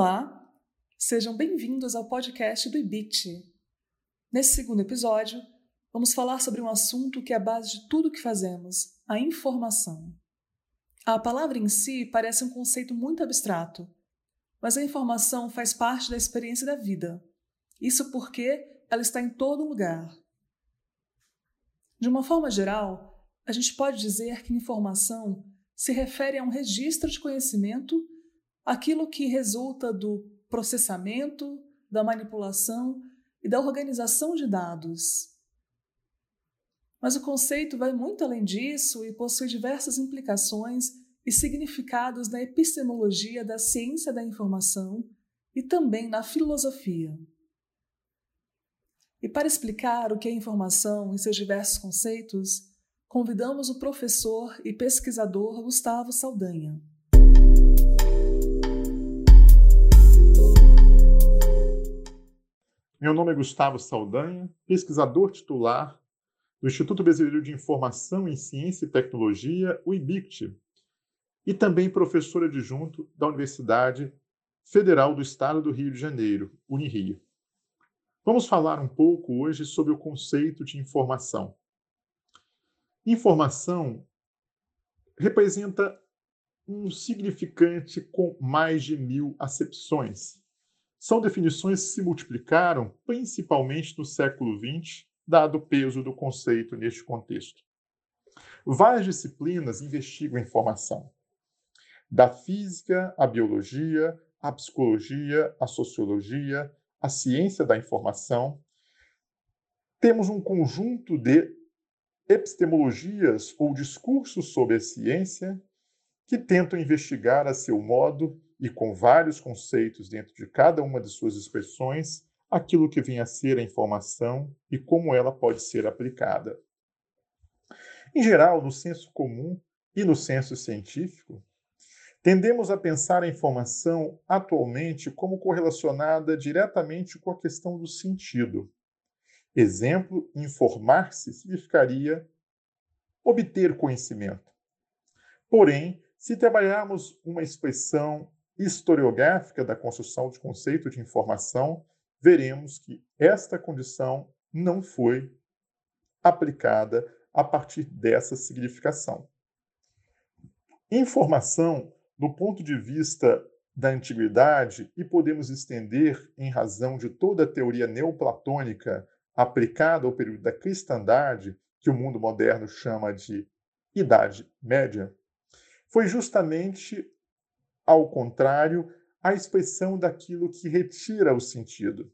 Olá, sejam bem-vindos ao podcast do IBIT. Nesse segundo episódio, vamos falar sobre um assunto que é a base de tudo o que fazemos: a informação. A palavra em si parece um conceito muito abstrato, mas a informação faz parte da experiência da vida. Isso porque ela está em todo lugar. De uma forma geral, a gente pode dizer que informação se refere a um registro de conhecimento, aquilo que resulta do processamento, da manipulação e da organização de dados. Mas o conceito vai muito além disso e possui diversas implicações e significados na epistemologia da ciência da informação e também na filosofia. E para explicar o que é informação em seus diversos conceitos, convidamos o professor e pesquisador Gustavo Saldanha. Meu nome é Gustavo Saldanha, pesquisador titular do Instituto Brasileiro de Informação em Ciência e Tecnologia, o IBICT, e também professor adjunto da Universidade Federal do Estado do Rio de Janeiro, Unirio. Vamos falar um pouco hoje sobre o conceito de informação. Informação representa um significante com mais de mil acepções são definições que se multiplicaram principalmente no século XX, dado o peso do conceito neste contexto. Várias disciplinas investigam informação, da física à biologia, à psicologia, à sociologia, à ciência da informação. Temos um conjunto de epistemologias ou discursos sobre a ciência que tentam investigar a seu modo e com vários conceitos dentro de cada uma de suas expressões, aquilo que vem a ser a informação e como ela pode ser aplicada. Em geral, no senso comum e no senso científico, tendemos a pensar a informação atualmente como correlacionada diretamente com a questão do sentido. Exemplo, informar-se significaria obter conhecimento. Porém, se trabalharmos uma expressão historiográfica da construção de conceito de informação, veremos que esta condição não foi aplicada a partir dessa significação. Informação, do ponto de vista da antiguidade, e podemos estender em razão de toda a teoria neoplatônica aplicada ao período da cristandade, que o mundo moderno chama de Idade Média, foi justamente ao contrário, a expressão daquilo que retira o sentido.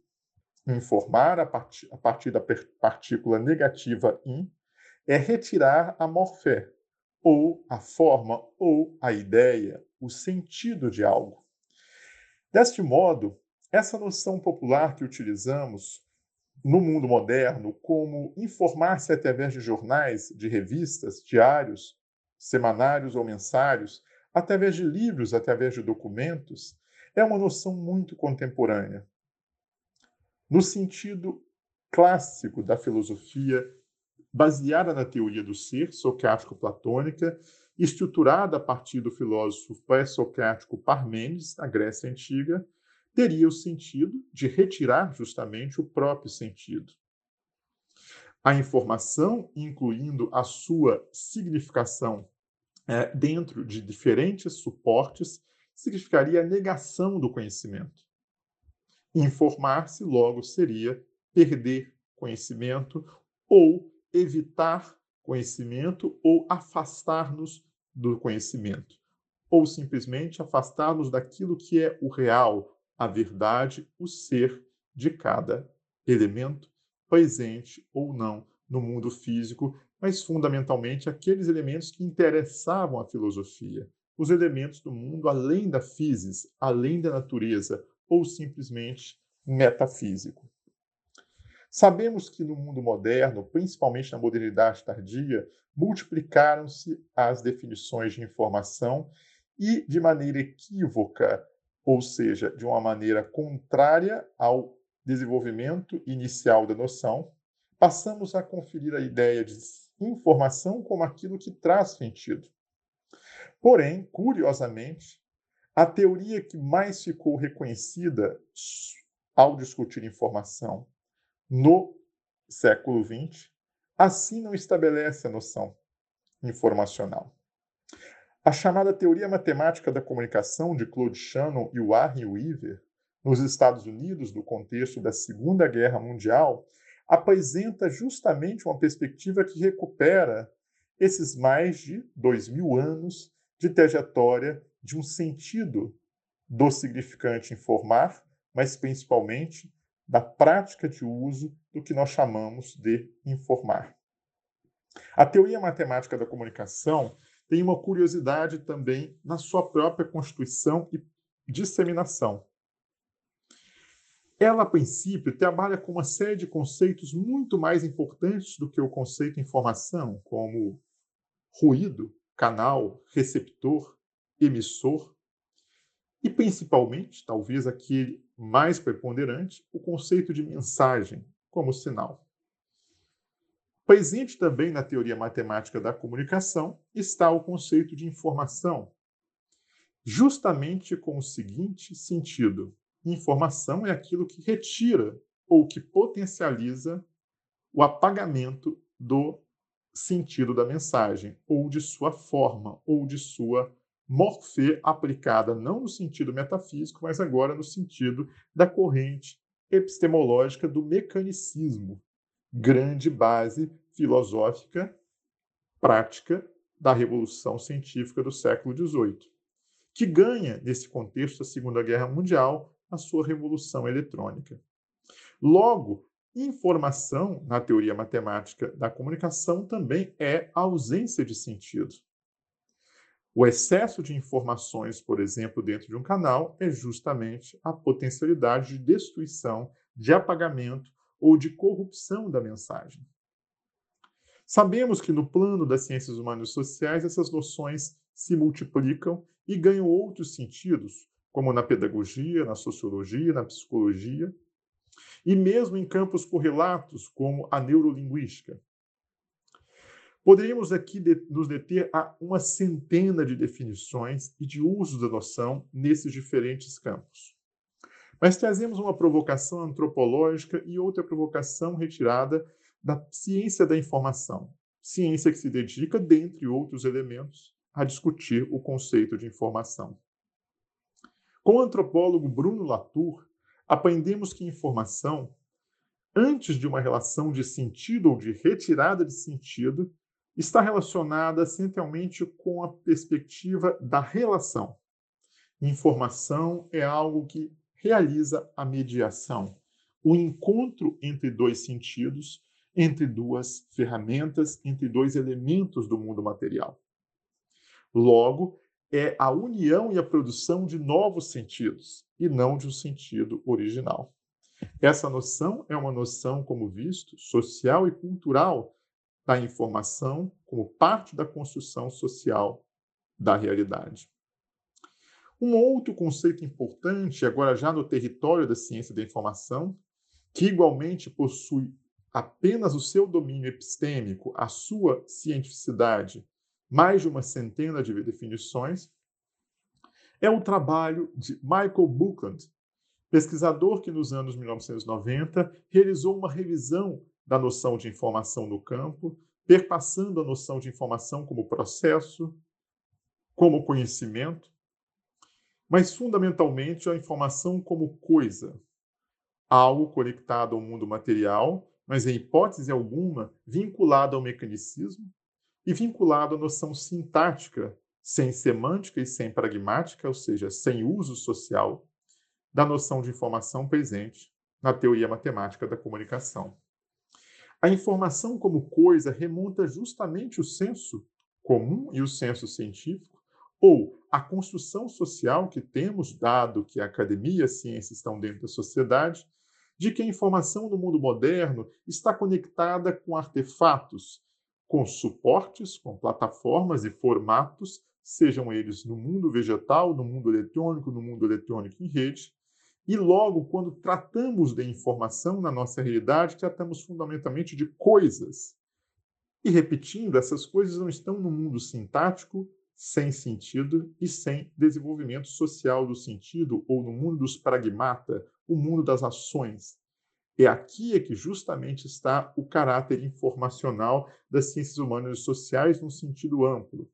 Informar a partir, a partir da partícula negativa in é retirar a morfé, ou a forma, ou a ideia, o sentido de algo. Deste modo, essa noção popular que utilizamos no mundo moderno como informar-se através de jornais, de revistas, diários, semanários ou mensários, através de livros, através de documentos, é uma noção muito contemporânea. No sentido clássico da filosofia, baseada na teoria do ser, socrático-platônica, estruturada a partir do filósofo pré-socrático Parmênides, na Grécia Antiga, teria o sentido de retirar justamente o próprio sentido. A informação, incluindo a sua significação é, dentro de diferentes suportes, significaria a negação do conhecimento. Informar-se, logo, seria perder conhecimento ou evitar conhecimento ou afastar-nos do conhecimento, ou simplesmente afastar-nos daquilo que é o real, a verdade, o ser de cada elemento, presente ou não no mundo físico mas fundamentalmente aqueles elementos que interessavam a filosofia, os elementos do mundo além da physis, além da natureza, ou simplesmente metafísico. Sabemos que no mundo moderno, principalmente na modernidade tardia, multiplicaram-se as definições de informação e, de maneira equívoca, ou seja, de uma maneira contrária ao desenvolvimento inicial da noção, passamos a conferir a ideia de informação como aquilo que traz sentido. Porém, curiosamente, a teoria que mais ficou reconhecida ao discutir informação no século XX, assim não estabelece a noção informacional. A chamada teoria matemática da comunicação de Claude Shannon e Warren Weaver, nos Estados Unidos, no contexto da Segunda Guerra Mundial, apresenta justamente uma perspectiva que recupera esses mais de dois mil anos de trajetória de um sentido do significante informar, mas principalmente da prática de uso do que nós chamamos de informar. A teoria matemática da comunicação tem uma curiosidade também na sua própria constituição e disseminação. Ela, a princípio, trabalha com uma série de conceitos muito mais importantes do que o conceito informação, como ruído, canal, receptor, emissor e, principalmente, talvez aquele mais preponderante, o conceito de mensagem como sinal. Presente também na teoria matemática da comunicação está o conceito de informação, justamente com o seguinte sentido: informação é aquilo que retira ou que potencializa o apagamento do sentido da mensagem, ou de sua forma, ou de sua morfê aplicada não no sentido metafísico, mas agora no sentido da corrente epistemológica do mecanicismo, grande base filosófica prática da revolução científica do século XVIII, que ganha, nesse contexto da Segunda Guerra Mundial, a sua revolução eletrônica. Logo, informação, na teoria matemática da comunicação, também é ausência de sentido. O excesso de informações, por exemplo, dentro de um canal, é justamente a potencialidade de destruição, de apagamento ou de corrupção da mensagem. Sabemos que no plano das ciências humanas e sociais essas noções se multiplicam e ganham outros sentidos, como na pedagogia, na sociologia, na psicologia, e mesmo em campos correlatos, como a neurolinguística. Poderíamos aqui nos deter a uma centena de definições e de uso da noção nesses diferentes campos. Mas trazemos uma provocação antropológica e outra provocação retirada da ciência da informação, ciência que se dedica, dentre outros elementos, a discutir o conceito de informação. Com o antropólogo Bruno Latour, aprendemos que informação, antes de uma relação de sentido ou de retirada de sentido, está relacionada centralmente com a perspectiva da relação. Informação é algo que realiza a mediação, o encontro entre dois sentidos, entre duas ferramentas, entre dois elementos do mundo material. Logo, é a união e a produção de novos sentidos, e não de um sentido original. Essa noção é uma noção, como visto, social e cultural da informação como parte da construção social da realidade. Um outro conceito importante, agora já no território da ciência da informação, que igualmente possui apenas o seu domínio epistêmico, a sua cientificidade, mais de uma centena de definições, é o trabalho de Michael Buckland, pesquisador que nos anos 1990 realizou uma revisão da noção de informação no campo, perpassando a noção de informação como processo, como conhecimento, mas fundamentalmente a informação como coisa, algo conectado ao mundo material, mas em hipótese alguma vinculado ao mecanicismo e vinculado à noção sintática, sem semântica e sem pragmática, ou seja, sem uso social, da noção de informação presente na teoria matemática da comunicação. A informação como coisa remonta justamente o senso comum e o senso científico, ou a construção social que temos, dado que a academia e a ciência estão dentro da sociedade, de que a informação no mundo moderno está conectada com artefatos, com suportes, com plataformas e formatos, sejam eles no mundo vegetal, no mundo eletrônico, no mundo eletrônico em rede, e logo, quando tratamos de informação na nossa realidade, tratamos fundamentalmente de coisas. E repetindo, essas coisas não estão no mundo sintático, sem sentido e sem desenvolvimento social do sentido, ou no mundo dos pragmata, o mundo das ações. É aqui é que justamente está o caráter informacional das ciências humanas e sociais num sentido amplo.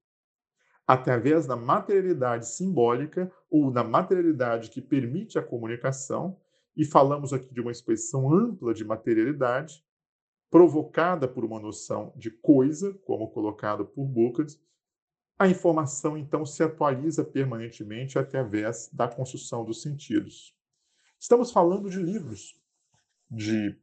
Através da materialidade simbólica ou da materialidade que permite a comunicação, e falamos aqui de uma expressão ampla de materialidade, provocada por uma noção de coisa, como colocado por Bucard, a informação então se atualiza permanentemente através da construção dos sentidos. Estamos falando de livros, de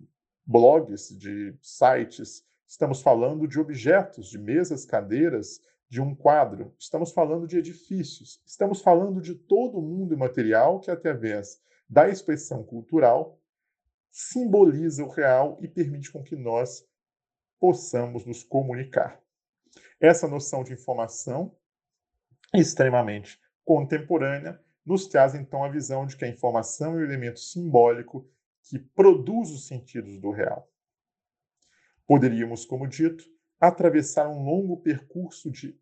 blogs, de sites, estamos falando de objetos, de mesas, cadeiras, de um quadro, estamos falando de edifícios, estamos falando de todo o mundo material que, através da expressão cultural, simboliza o real e permite com que nós possamos nos comunicar. Essa noção de informação extremamente contemporânea nos traz então a visão de que a informação é o elemento simbólico que produz os sentidos do real. Poderíamos, como dito, atravessar um longo percurso de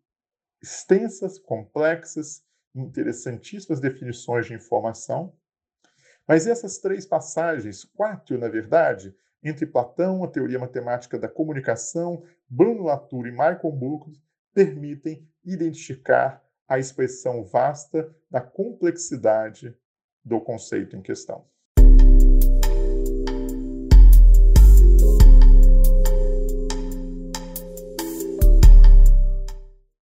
extensas, complexas, interessantíssimas definições de informação, mas essas três passagens, quatro na verdade, entre Platão, a teoria matemática da comunicação, Bruno Latour e Michael Buckley, permitem identificar a expressão vasta da complexidade do conceito em questão.